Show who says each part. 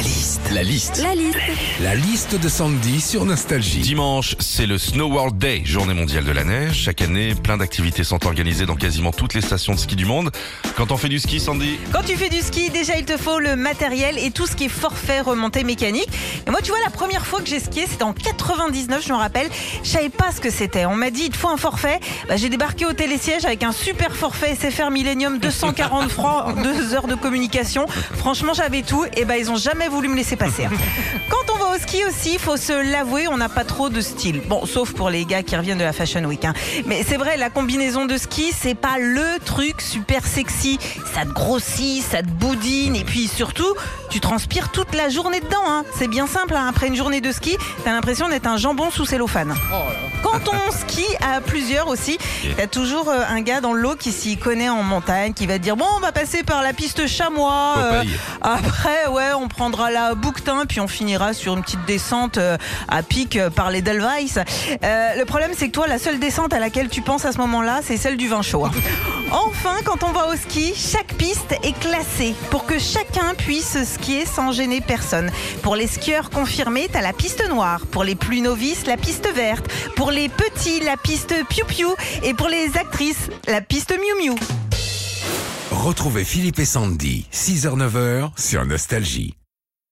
Speaker 1: La liste. La liste.
Speaker 2: La liste.
Speaker 1: La liste de Sandy sur Nostalgie.
Speaker 3: Dimanche, c'est le Snow World Day, journée mondiale de la neige. Chaque année, plein d'activités sont organisées dans quasiment toutes les stations de ski du monde. Quand on fait du ski, Sandy
Speaker 2: Quand tu fais du ski, déjà il te faut le matériel et tout ce qui est forfait, remontée mécanique. Et moi, tu vois, la première fois que j'ai skié, c'était en 99, je me rappelle. Je savais pas ce que c'était. On m'a dit, il te faut un forfait. Bah, j'ai débarqué au télésiège avec un super forfait SFR Millennium 240 francs, deux heures de communication. Franchement, j'avais tout. Et bah, ils ont jamais voulu me laisser passer. hein. au ski aussi, faut se l'avouer, on n'a pas trop de style. Bon, sauf pour les gars qui reviennent de la Fashion Week. hein. Mais c'est vrai, la combinaison de ski, c'est pas le truc super sexy. Ça te grossit, ça te boudine, et puis surtout, tu transpires toute la journée dedans. hein. C'est bien simple. hein. Après une journée de ski, t'as l'impression d'être un jambon sous cellophane. Quand on skie à plusieurs aussi, t'as toujours euh, un gars dans le lot qui s'y connaît en montagne, qui va te dire bon, on va passer par la piste chamois. euh, après, ouais, on prendra la bouquetin, puis on finira sur une petite descente euh, à pic euh, par les Delweiss. Euh, le problème, c'est que toi, la seule descente à laquelle tu penses à ce moment-là, c'est celle du vin chaud. hein. Enfin, quand on va au ski, chaque piste est classée pour que chacun puisse skier sans gêner personne. Pour les skieurs confirmés, t'as la piste noire. Pour les plus novices, la piste verte. Pour les petits, la piste piou-piou. Et pour les actrices, la piste miou-miou.
Speaker 1: Retrouvez Philippe et Sandy, 6h-9h sur Nostalgie.